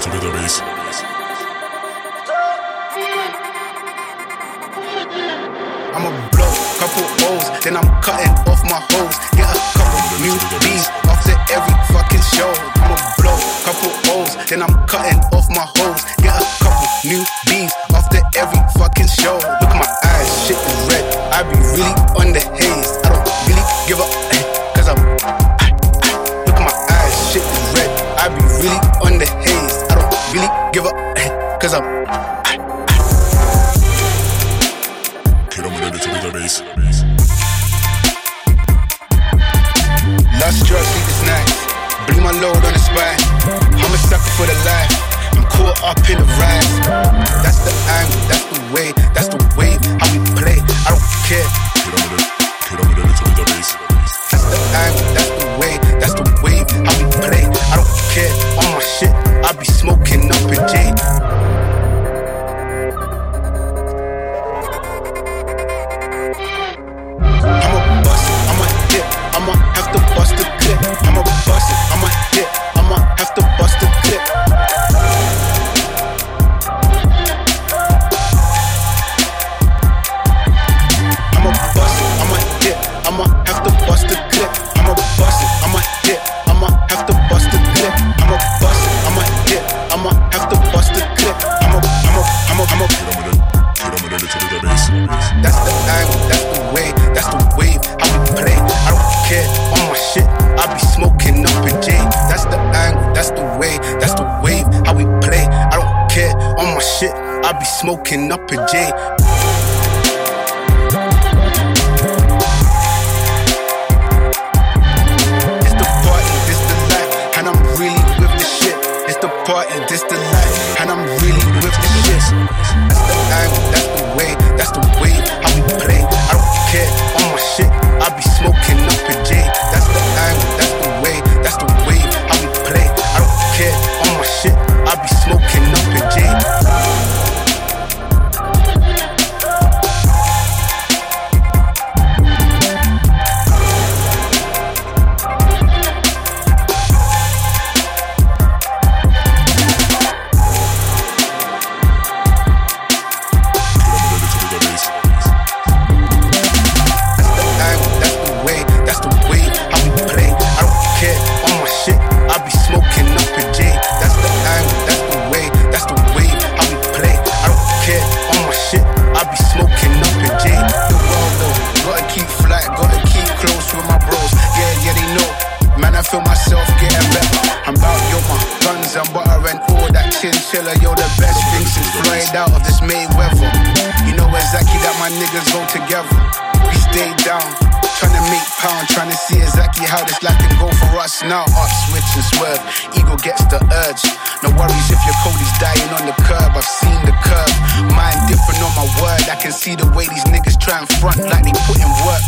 to the base. I'ma blow couple O's, then I'm cutting off my hoes. Get a couple new B's after every fucking show. I'ma blow couple O's, then I'm cutting off my hoes. Get a couple new B's after every fucking show. Look at my eyes, shit is red. I be really on the haze. Of bass. Lust, drugs, sleep is nice. Bring my load on the spine. I'm a sucker for the life. I'm caught up in the rise. That's the angle, that's the way, that's the wave. How we play, I don't care. I be smoking up in J. It's the light, and I'm really with the shit. It's the party, this the life, and I'm really with the shit. Thing since Floyd out of this Mayweather. You know exactly that my niggas go together. We stay down, trying to make pound, trying to see exactly how this life can go for us now. Up, switch and swerve, ego gets the urge. No worries if your Cody's dying on the curb. I've seen the curve, mine different on my word. I can see the way these niggas try and front like they put in work.